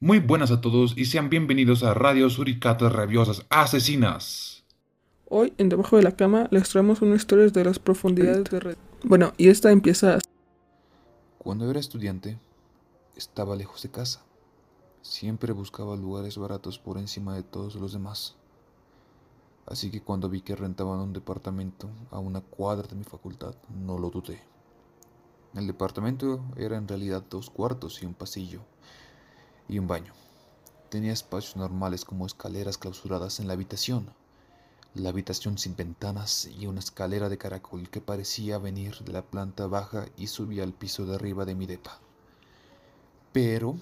Muy buenas a todos y sean bienvenidos a Radio Suricatas Rabiosas Asesinas. Hoy, en Debajo de la Cama, les traemos una historia de las profundidades de Red. Bueno, y esta empieza así. Cuando era estudiante, estaba lejos de casa. Siempre buscaba lugares baratos por encima de todos los demás. Así que cuando vi que rentaban un departamento a una cuadra de mi facultad, no lo dudé. El departamento era en realidad dos cuartos y un pasillo y un baño. Tenía espacios normales como escaleras clausuradas en la habitación, la habitación sin ventanas y una escalera de caracol que parecía venir de la planta baja y subía al piso de arriba de mi depa. Pero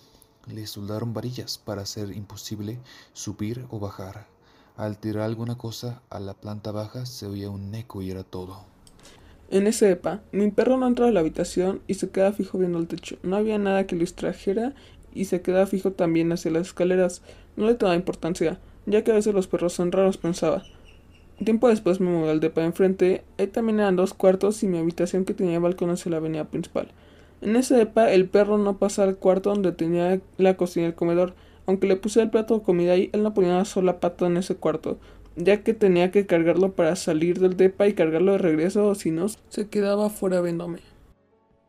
le soldaron varillas para hacer imposible subir o bajar. Al tirar alguna cosa a la planta baja se oía un eco y era todo. En ese depa, mi perro no entró a la habitación y se quedaba fijo viendo el techo. No había nada que lo distrajera y se quedaba fijo también hacia las escaleras. No le tomaba importancia, ya que a veces los perros son raros, pensaba. Tiempo después me mudé al depa enfrente. Ahí también eran dos cuartos y mi habitación que tenía balcón hacia la avenida principal. En ese depa el perro no pasaba al cuarto donde tenía la cocina y el comedor. Aunque le puse el plato de comida ahí, él no ponía una sola pata en ese cuarto, ya que tenía que cargarlo para salir del depa y cargarlo de regreso, o si no, se quedaba fuera viéndome.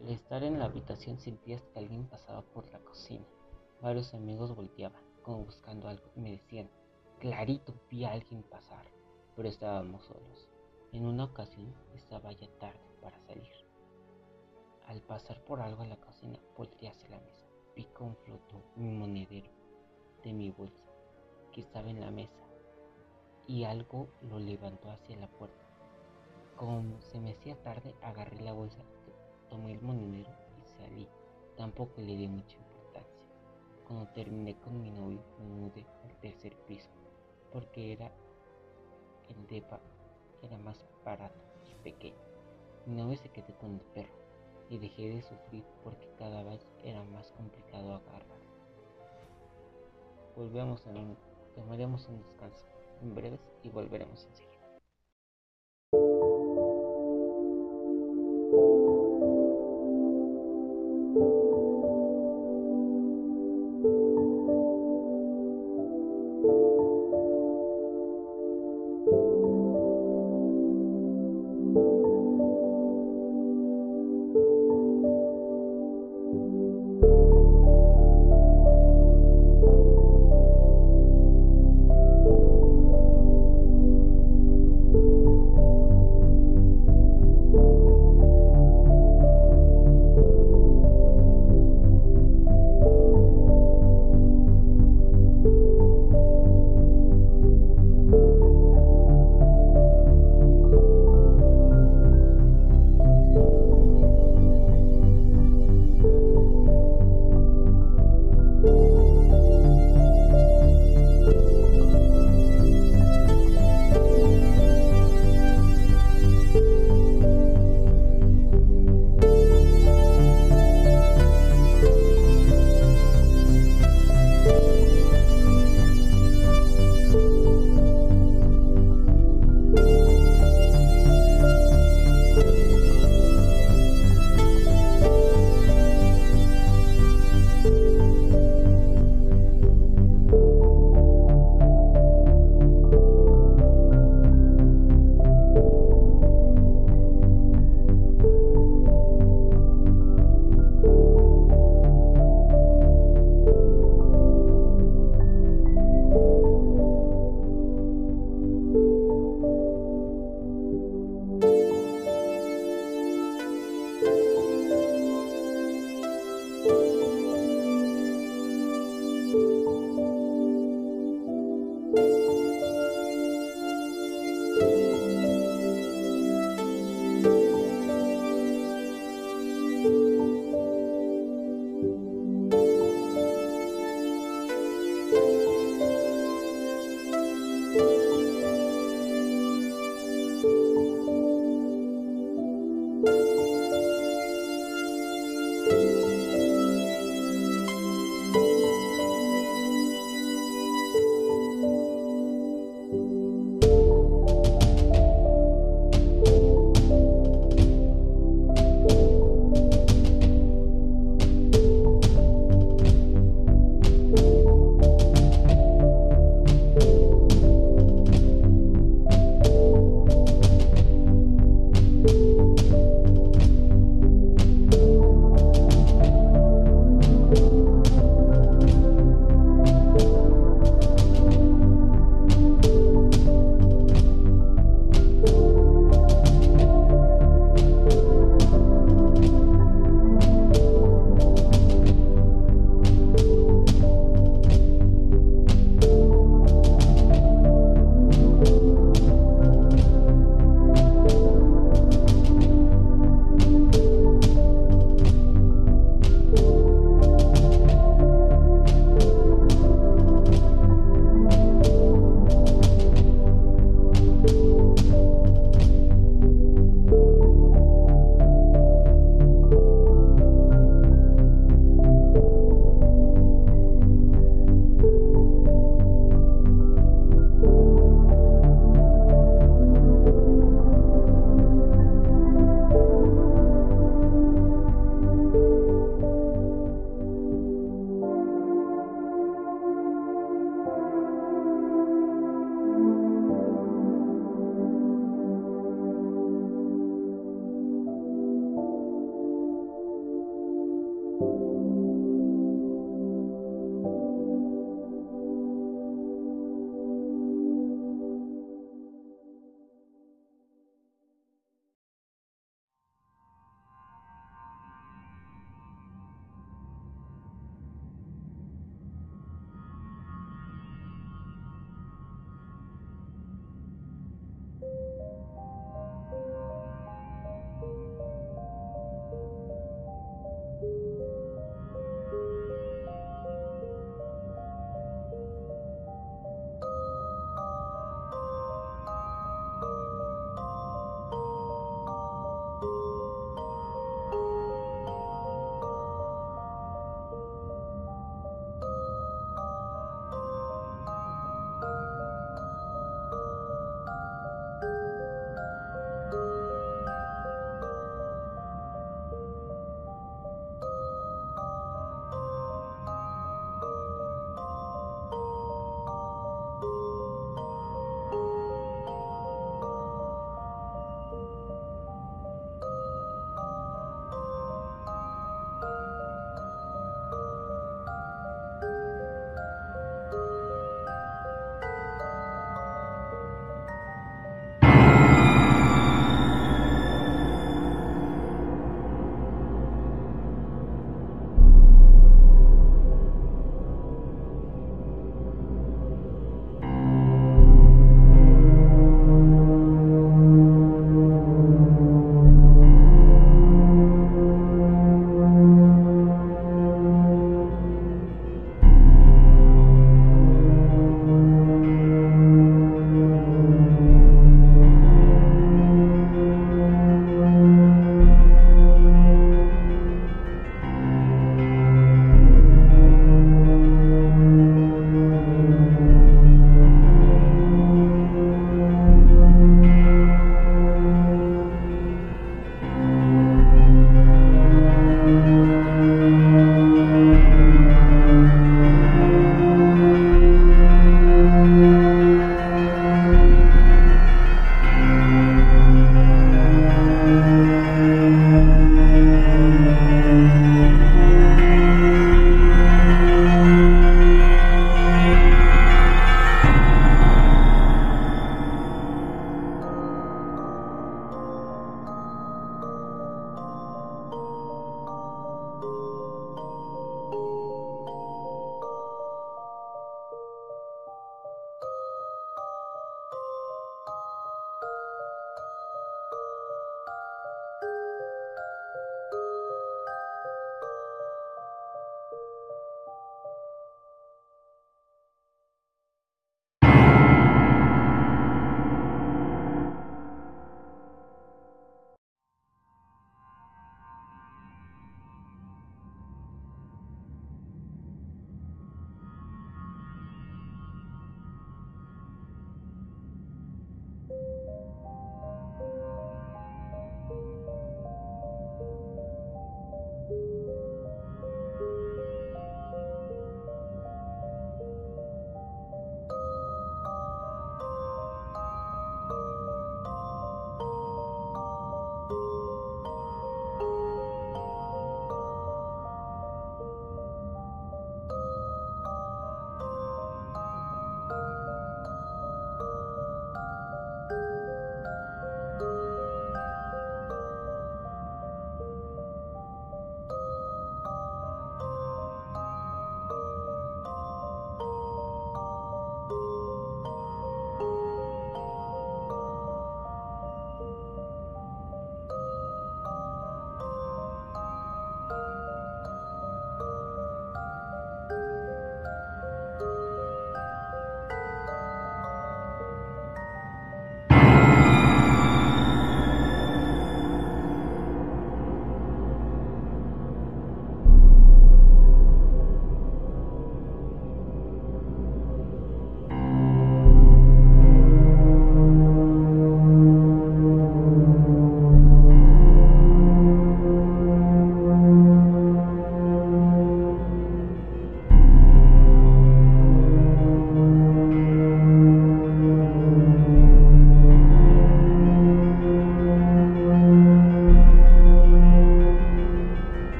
Al estar en la habitación sentías que alguien pasaba por la cocina. Varios amigos volteaban, como buscando algo, y me decían, clarito vi a alguien pasar, pero estábamos solos. En una ocasión estaba ya tarde para salir. Al pasar por algo a la cocina, volteé hacia la mesa. Vi cómo flotó mi monedero de mi bolsa, que estaba en la mesa, y algo lo levantó hacia la puerta. Como se me hacía tarde, agarré la bolsa, tomé el monedero y salí. Tampoco le di mucha importancia. Cuando terminé con mi novio, me mudé al tercer piso, porque era el depa era más barato y pequeño. Mi novio se quedó con el perro y dejé de sufrir porque cada vez era más complicado agarrar. Volvemos a un, tomaremos un descanso en breves y volveremos enseguida.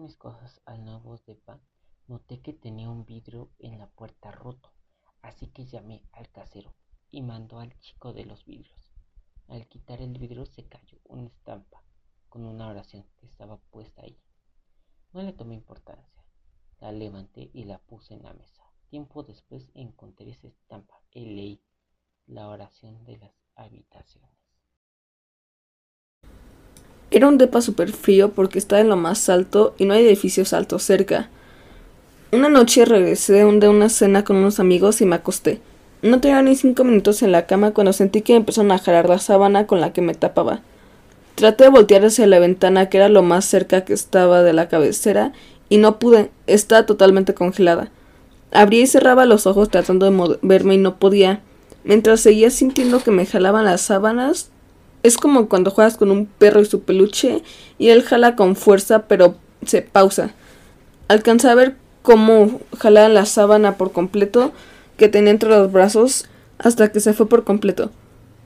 Mis cosas al nuevo depa, noté que tenía un vidrio en la puerta roto, así que llamé al casero y mandó al chico de los vidrios. Al quitar el vidrio se cayó una estampa con una oración que estaba puesta ahí. No le tomé importancia. La levanté y la puse en la mesa. Tiempo después encontré esa estampa y leí la oración de las habitaciones. Era un depa súper frío porque estaba en lo más alto y no hay edificios altos cerca. Una noche regresé de una cena con unos amigos y me acosté. No tenía ni cinco minutos en la cama cuando sentí que empezaron a jalar la sábana con la que me tapaba. Traté de voltear hacia la ventana que era lo más cerca que estaba de la cabecera y no pude, estaba totalmente congelada. Abría y cerraba los ojos tratando de moverme y no podía. Mientras seguía sintiendo que me jalaban las sábanas, es como cuando juegas con un perro y su peluche y él jala con fuerza pero se pausa. Alcancé a ver cómo jalaba la sábana por completo que tenía entre los brazos hasta que se fue por completo.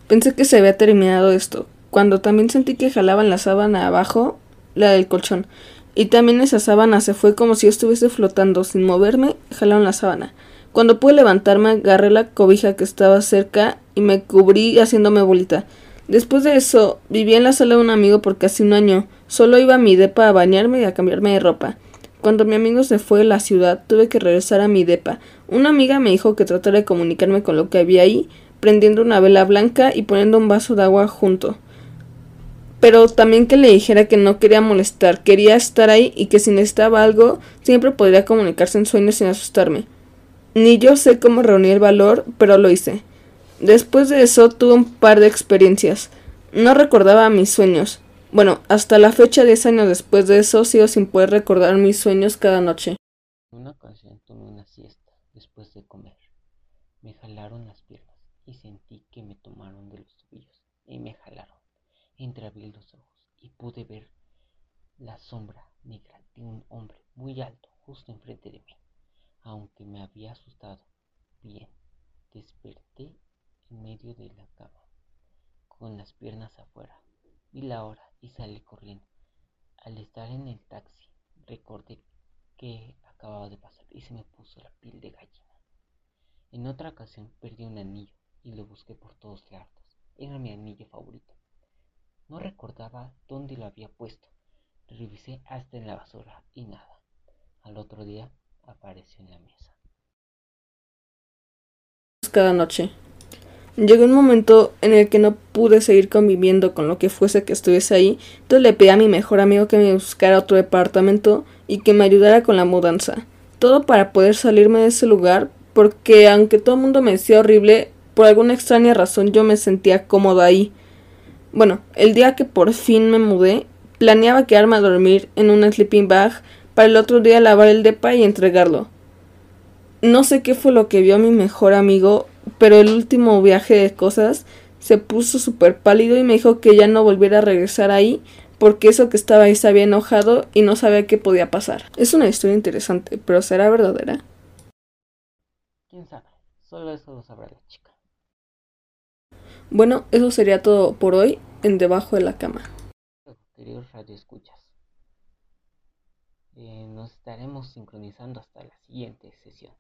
Pensé que se había terminado esto, cuando también sentí que jalaban la sábana abajo, la del colchón, y también esa sábana se fue como si estuviese flotando sin moverme, jalaron la sábana. Cuando pude levantarme, agarré la cobija que estaba cerca y me cubrí haciéndome bolita. Después de eso, viví en la sala de un amigo por casi un año. Solo iba a mi depa a bañarme y a cambiarme de ropa. Cuando mi amigo se fue de la ciudad, tuve que regresar a mi depa. Una amiga me dijo que tratara de comunicarme con lo que había ahí, prendiendo una vela blanca y poniendo un vaso de agua junto pero también que le dijera que no quería molestar, quería estar ahí y que si necesitaba algo siempre podría comunicarse en sueños sin asustarme. Ni yo sé cómo reunir el valor, pero lo hice. Después de eso tuve un par de experiencias. No recordaba mis sueños. Bueno, hasta la fecha, diez años después de eso, sigo sin poder recordar mis sueños cada noche. Una ocasión tomé una siesta después de comer. Me jalaron las piernas y sentí que me tomaron de los tobillos y me jalaron. Entreabrí los ojos y pude ver la sombra negra de un hombre muy alto justo enfrente de mí. Aunque me había asustado bien, desperté medio de la cama, con las piernas afuera. Vi la hora y salí corriendo. Al estar en el taxi, recordé que acababa de pasar y se me puso la piel de gallina. En otra ocasión perdí un anillo y lo busqué por todos lados. Era mi anillo favorito. No recordaba dónde lo había puesto. Revisé hasta en la basura y nada. Al otro día apareció en la mesa. Cada noche. Llegó un momento en el que no pude seguir conviviendo con lo que fuese que estuviese ahí, entonces le pedí a mi mejor amigo que me buscara otro departamento y que me ayudara con la mudanza. Todo para poder salirme de ese lugar, porque aunque todo el mundo me decía horrible, por alguna extraña razón yo me sentía cómoda ahí. Bueno, el día que por fin me mudé, planeaba quedarme a dormir en una sleeping bag para el otro día lavar el depa y entregarlo. No sé qué fue lo que vio mi mejor amigo, pero el último viaje de cosas se puso súper pálido y me dijo que ya no volviera a regresar ahí porque eso que estaba ahí se había enojado y no sabía qué podía pasar. Es una historia interesante, pero ¿será verdadera? ¿Quién sabe? Solo eso lo sabrá la chica. Bueno, eso sería todo por hoy en Debajo de la Cama. Queridos radioescuchas, eh, nos estaremos sincronizando hasta la siguiente sesión.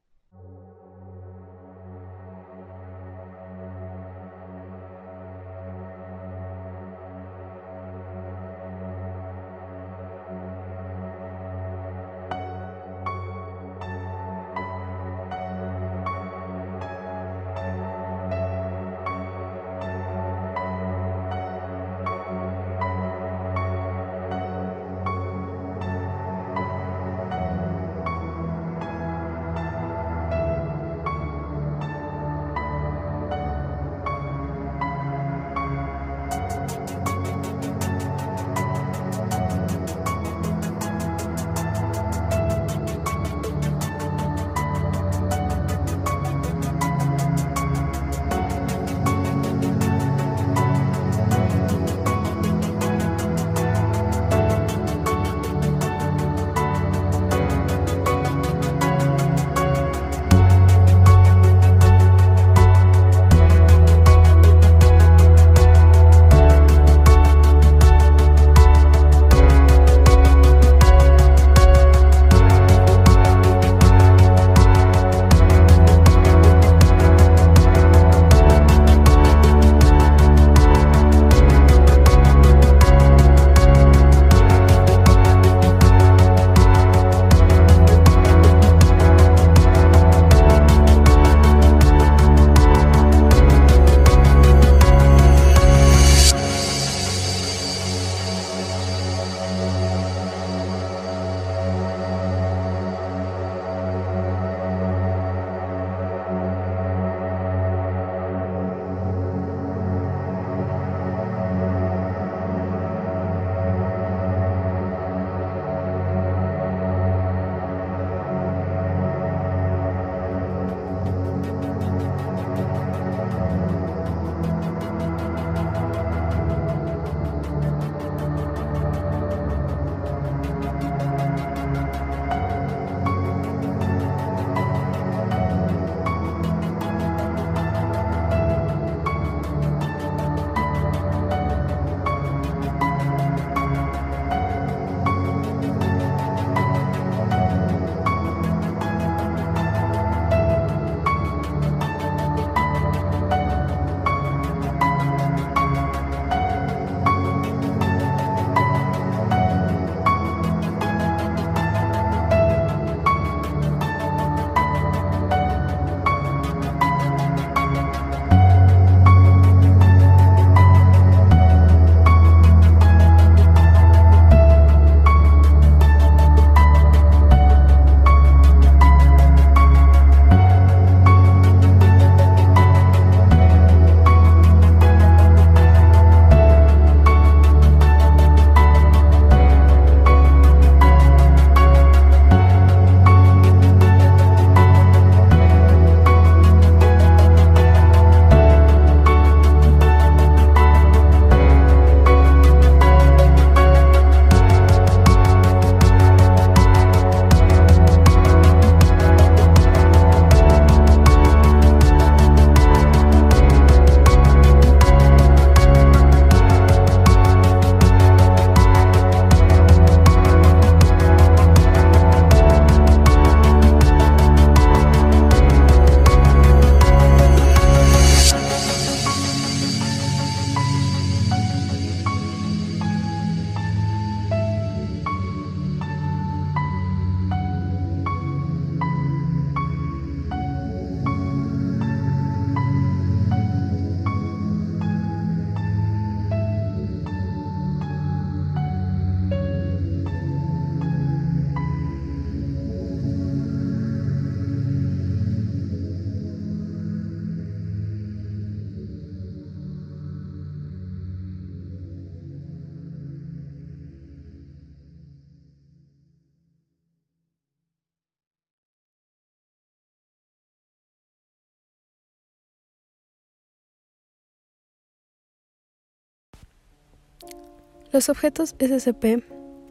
Los objetos SCP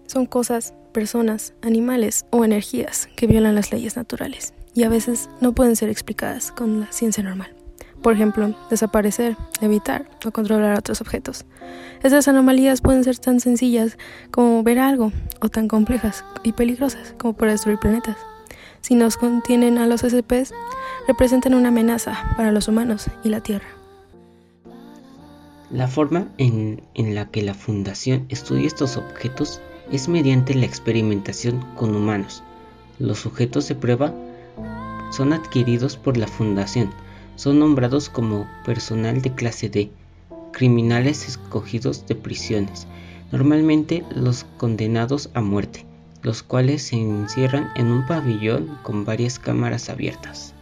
son cosas, personas, animales o energías que violan las leyes naturales y a veces no pueden ser explicadas con la ciencia normal. Por ejemplo, desaparecer, evitar o controlar otros objetos. Estas anomalías pueden ser tan sencillas como ver algo o tan complejas y peligrosas como para destruir planetas. Si nos contienen a los SCPs, representan una amenaza para los humanos y la Tierra. La forma en, la que la Fundación estudia estos objetos es mediante la experimentación con humanos. Los sujetos de prueba son adquiridos por la Fundación son nombrados como personal de clase D, criminales escogidos de prisiones, normalmente los condenados a muerte, los cuales se encierran en un pabellón con varias cámaras abiertas.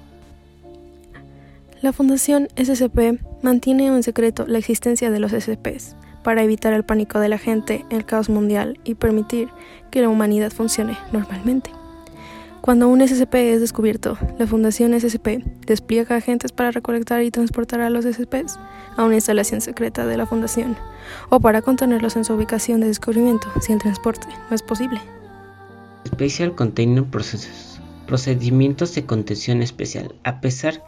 La Fundación SCP mantiene en secreto la existencia de los SCPs para evitar el pánico de la gente, el caos mundial y permitir que la humanidad funcione normalmente. Cuando un SCP es descubierto, la Fundación SCP despliega agentes para recolectar y transportar a los SCPs a una instalación secreta de la Fundación o para contenerlos en su ubicación de descubrimiento si el transporte no es posible. Special Container Processes procedimientos de contención especial. A pesar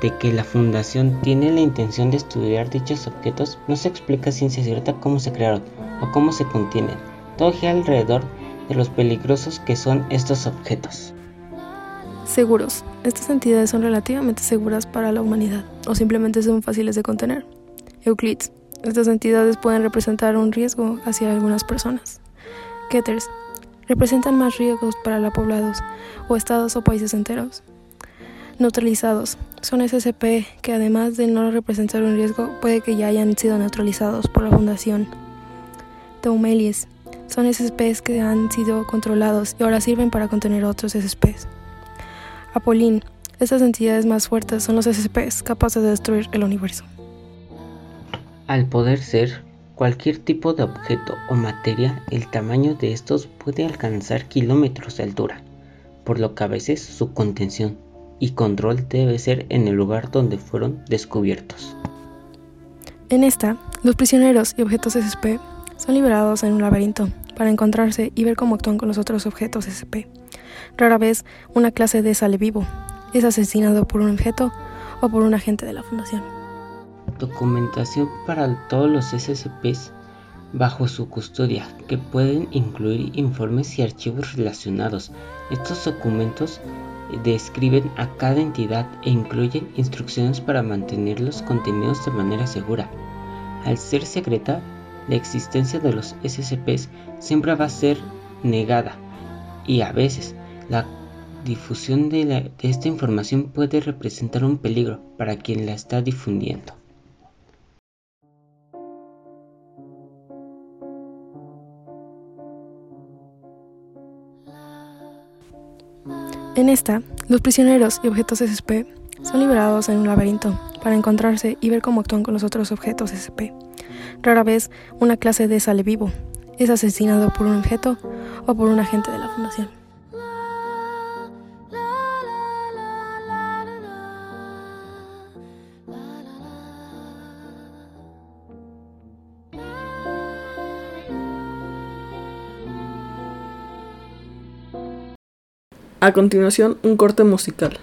de que la Fundación tiene la intención de estudiar dichos objetos, no se explica ciencia cierta cómo se crearon o cómo se contienen. Todo gira alrededor de los peligrosos que son estos objetos. Seguros. Estas entidades son relativamente seguras para la humanidad o simplemente son fáciles de contener. Euclids. Estas entidades pueden representar un riesgo hacia algunas personas. Ketters. Representan más riesgos para los poblados o estados o países enteros. Neutralizados. Son SCP que además de no representar un riesgo, puede que ya hayan sido neutralizados por la Fundación. Teumelies son SCPs que han sido controlados y ahora sirven para contener otros SCPs. Apolín, estas entidades más fuertes son los SCPs capaces de destruir el universo. Al poder ser cualquier tipo de objeto o materia, el tamaño de estos puede alcanzar kilómetros de altura, por lo que a veces su contención y control debe ser en el lugar donde fueron descubiertos. En esta, los prisioneros y objetos SCP son liberados en un laberinto para encontrarse y ver cómo actúan con los otros objetos SCP. Rara vez una clase de sale vivo es asesinado por un objeto o por un agente de la fundación. Documentación para todos los SCPs bajo su custodia, que pueden incluir informes y archivos relacionados. Estos documentos describen a cada entidad e incluyen instrucciones para mantenerlos contenidos de manera segura. Al ser secreta, la existencia de los SCPs siempre va a ser negada y a veces la difusión de, esta información puede representar un peligro para quien la está difundiendo. En esta, los prisioneros y objetos SCP son liberados en un laberinto para encontrarse y ver cómo actúan con los otros objetos SCP. Rara vez una clase de sale vivo es asesinado por un objeto o por un agente de la fundación. A continuación, un corte musical.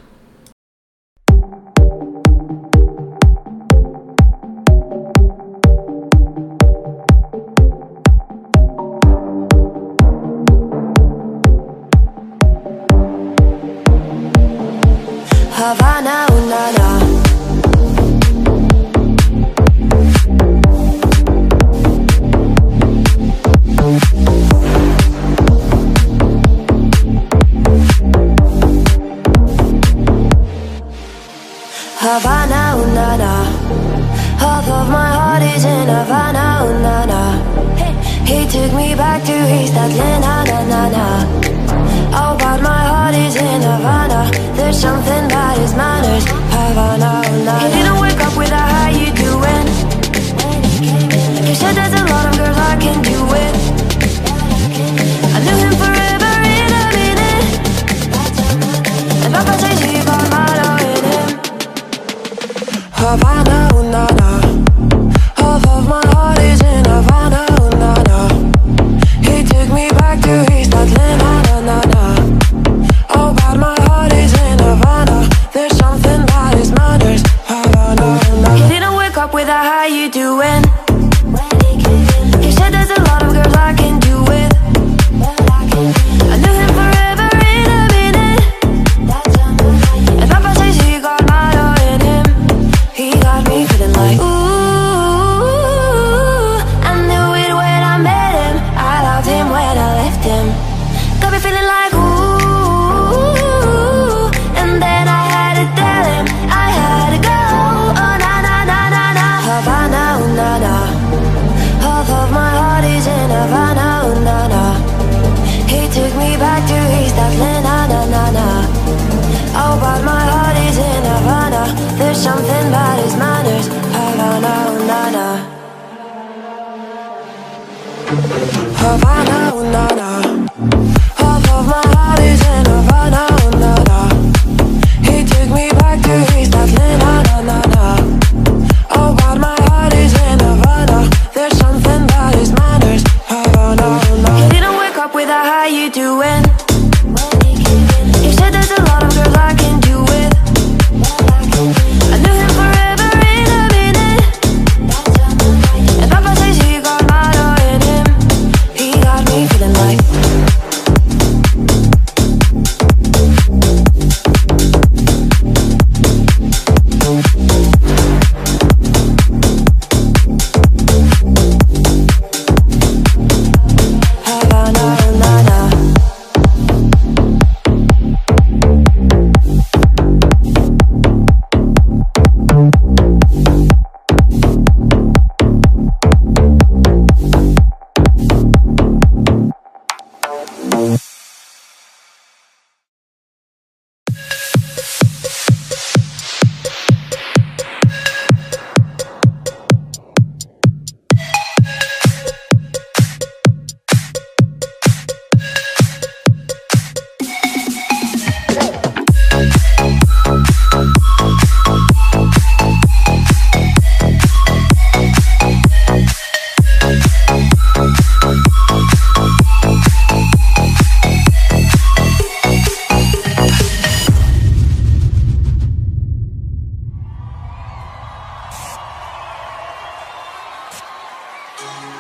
Yeah.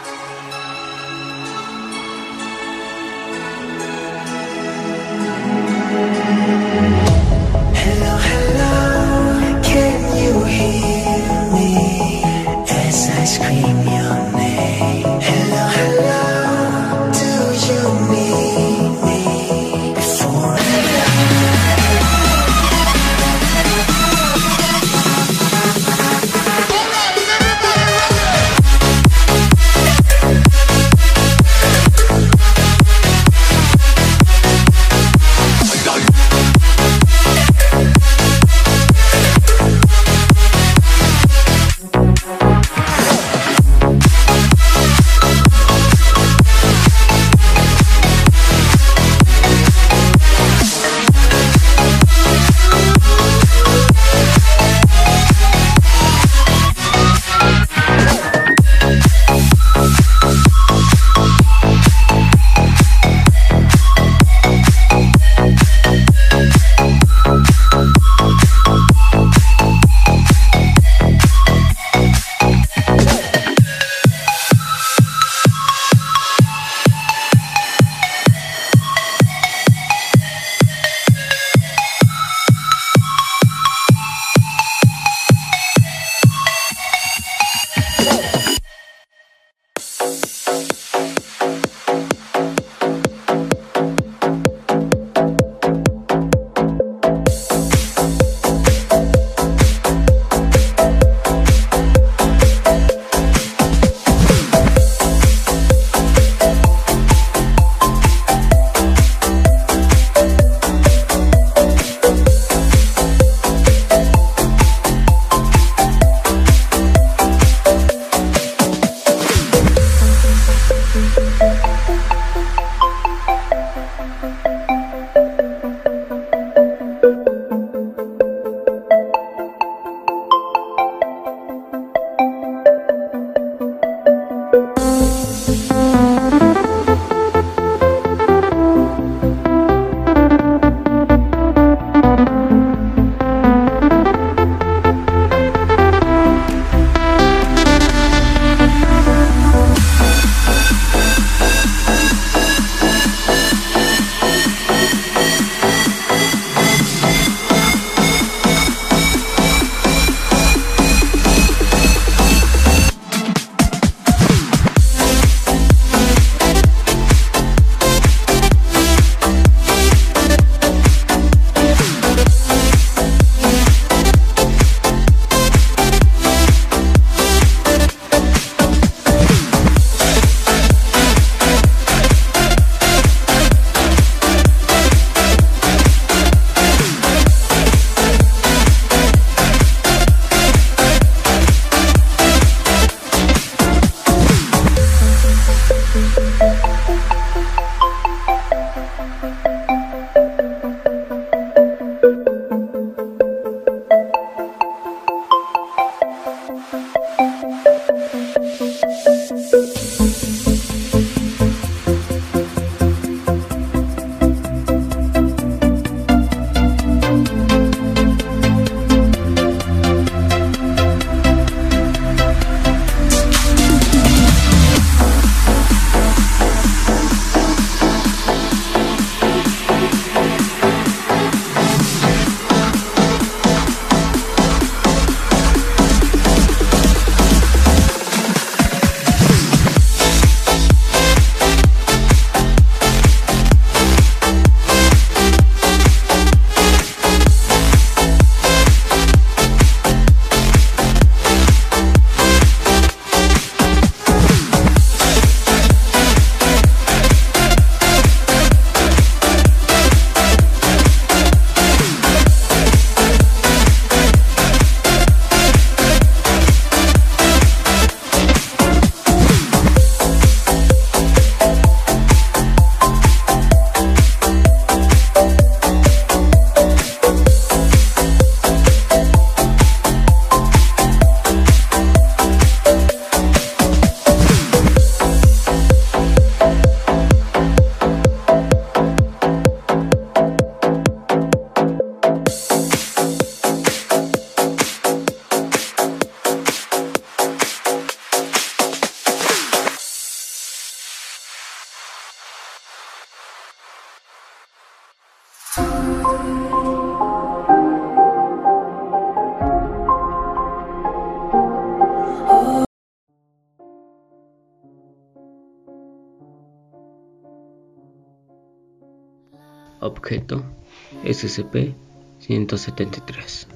SCP-173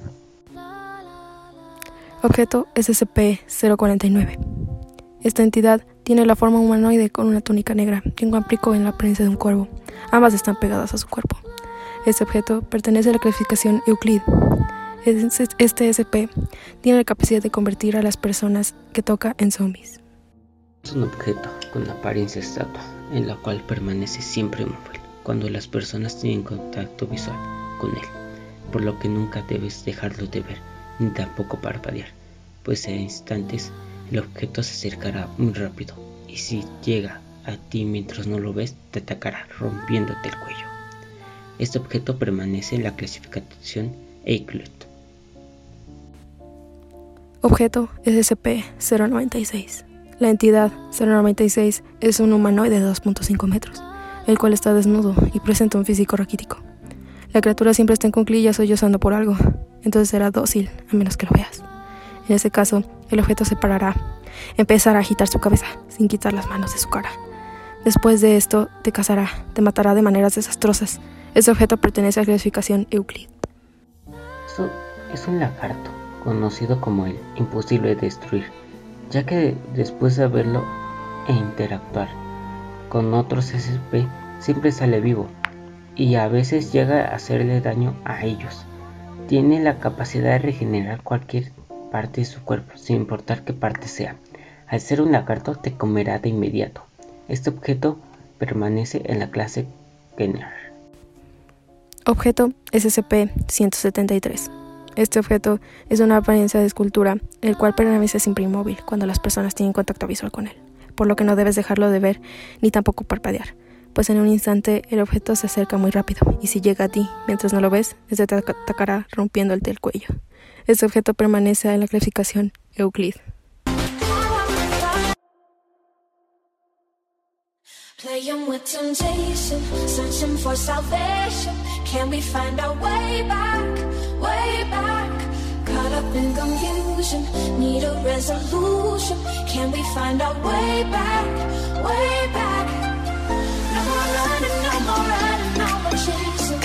Objeto SCP-049 Esta entidad tiene la forma humanoide con una túnica negra y un aplico en la apariencia de un cuervo. Ambas están pegadas a su cuerpo. Este objeto pertenece a la clasificación Euclid. Este SCP tiene la capacidad de convertir a las personas que toca en zombies. Es un objeto con apariencia estatua, en la cual permanece siempre inmóvil cuando las personas tienen contacto visual con él, por lo que nunca debes dejarlo de ver ni tampoco parpadear, pues en instantes el objeto se acercará muy rápido y si llega a ti mientras no lo ves te atacará rompiéndote el cuello. Este objeto permanece en la clasificación Euclid. Objeto SCP-096. La entidad 096 es un humanoide de 2.5 metros el cual está desnudo y presenta un físico raquítico. La criatura siempre está en cunclillas sollozando por algo, entonces será dócil a menos que lo veas. En ese caso, el objeto se parará, empezará a agitar su cabeza sin quitar las manos de su cara. Después de esto, te cazará, te matará de maneras desastrosas. Este objeto pertenece a la clasificación Euclid. Esto es un lagarto, conocido como el imposible de destruir, ya que después de verlo e interactuar con otros SCP siempre sale vivo y a veces llega a hacerle daño a ellos. Tiene la capacidad de regenerar cualquier parte de su cuerpo, sin importar qué parte sea. Al ser un lagarto te comerá de inmediato. Este objeto permanece en la clase Kenner. Objeto SCP-173. Este objeto es una apariencia de escultura, el cual permanece siempre inmóvil cuando las personas tienen contacto visual con él por lo que no debes dejarlo de ver ni tampoco parpadear, pues en un instante el objeto se acerca muy rápido y si llega a ti mientras no lo ves, este te atacará rompiéndote el cuello. Este objeto permanece en la clasificación Euclid. Caught up in confusion, need a resolution. Can we find our way back, way back? No more running, no more running, no more chasing.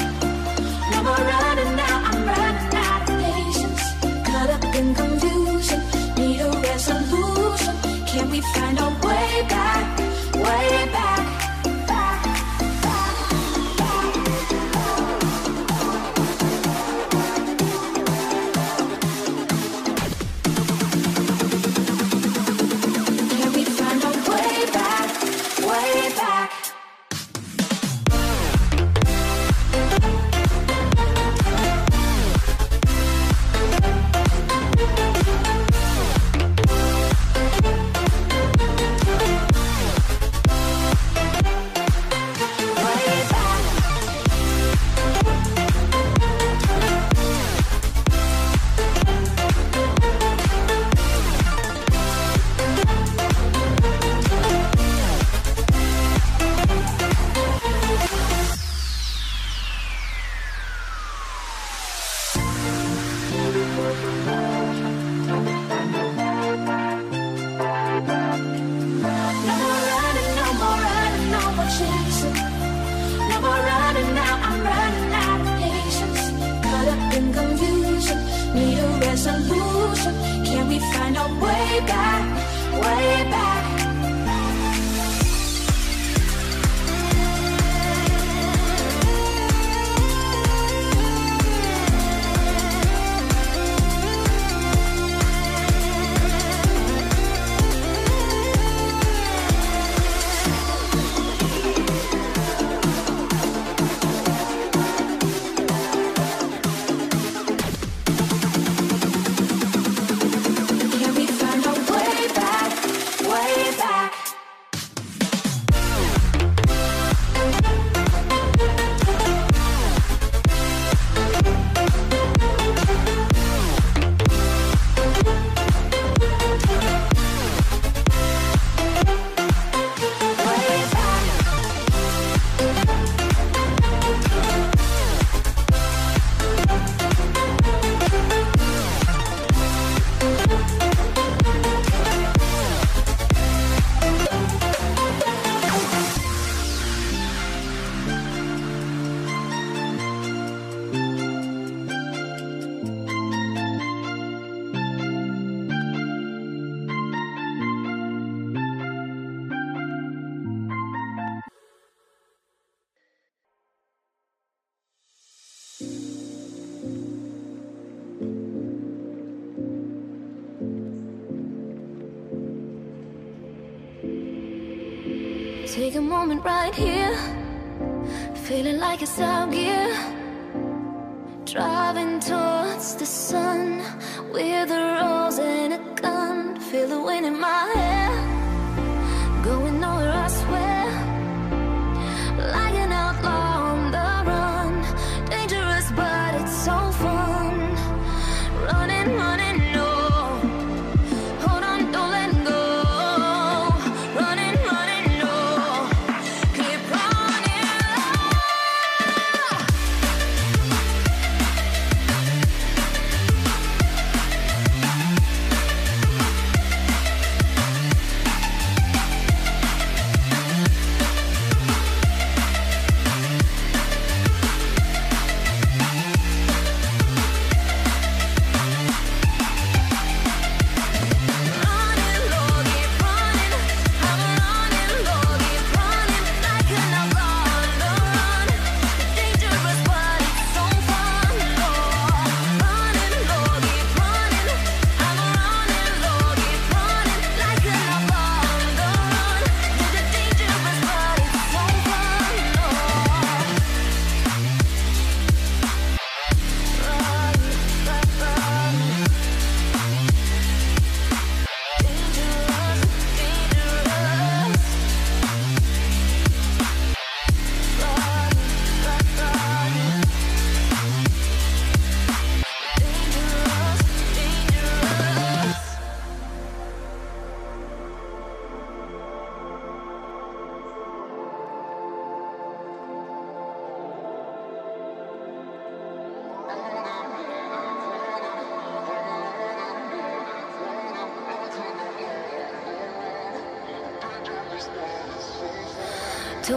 No more running now, I'm running out of patience. Caught up in confusion, need a resolution. Can we find our way back, way back?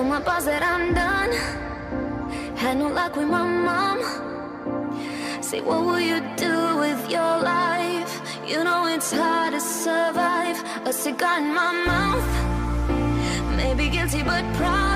told my boss that I'm done Had no luck with my mom Say what will you do with your life? You know it's hard to survive. A cigar in my mouth. Maybe guilty but proud.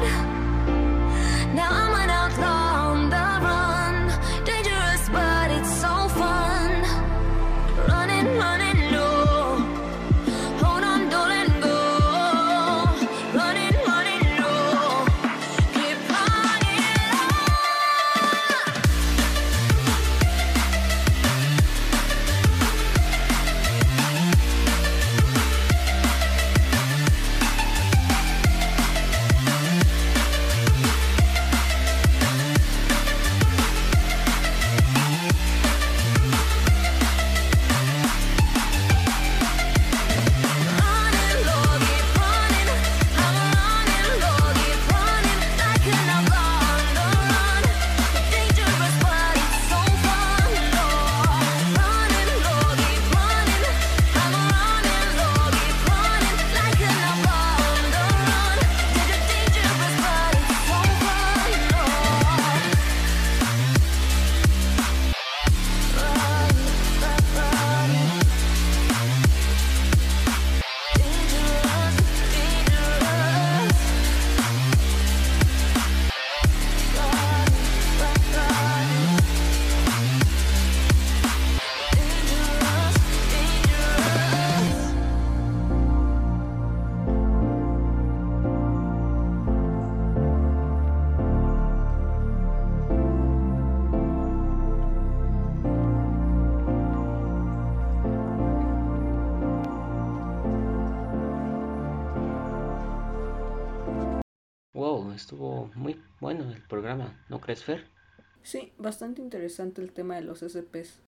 Sí, bastante interesante el tema de los SCPs.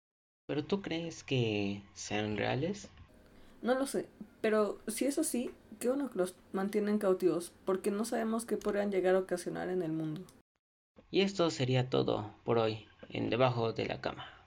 ¿Pero tú crees que sean reales? No lo sé, pero si es así, qué bueno que los mantienen cautivos, porque no sabemos qué podrían llegar a ocasionar en el mundo. Y esto sería todo por hoy, en Debajo de la Cama.